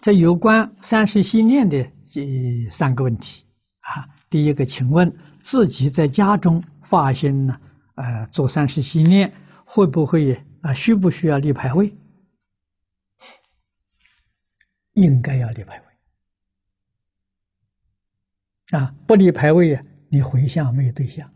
这有关三世心念的这三个问题啊，第一个请问自己在家中发心呢呃做三世心念会不会，啊，需不需要立牌位？应该要立牌位。啊，不立牌位，你回向没有对象。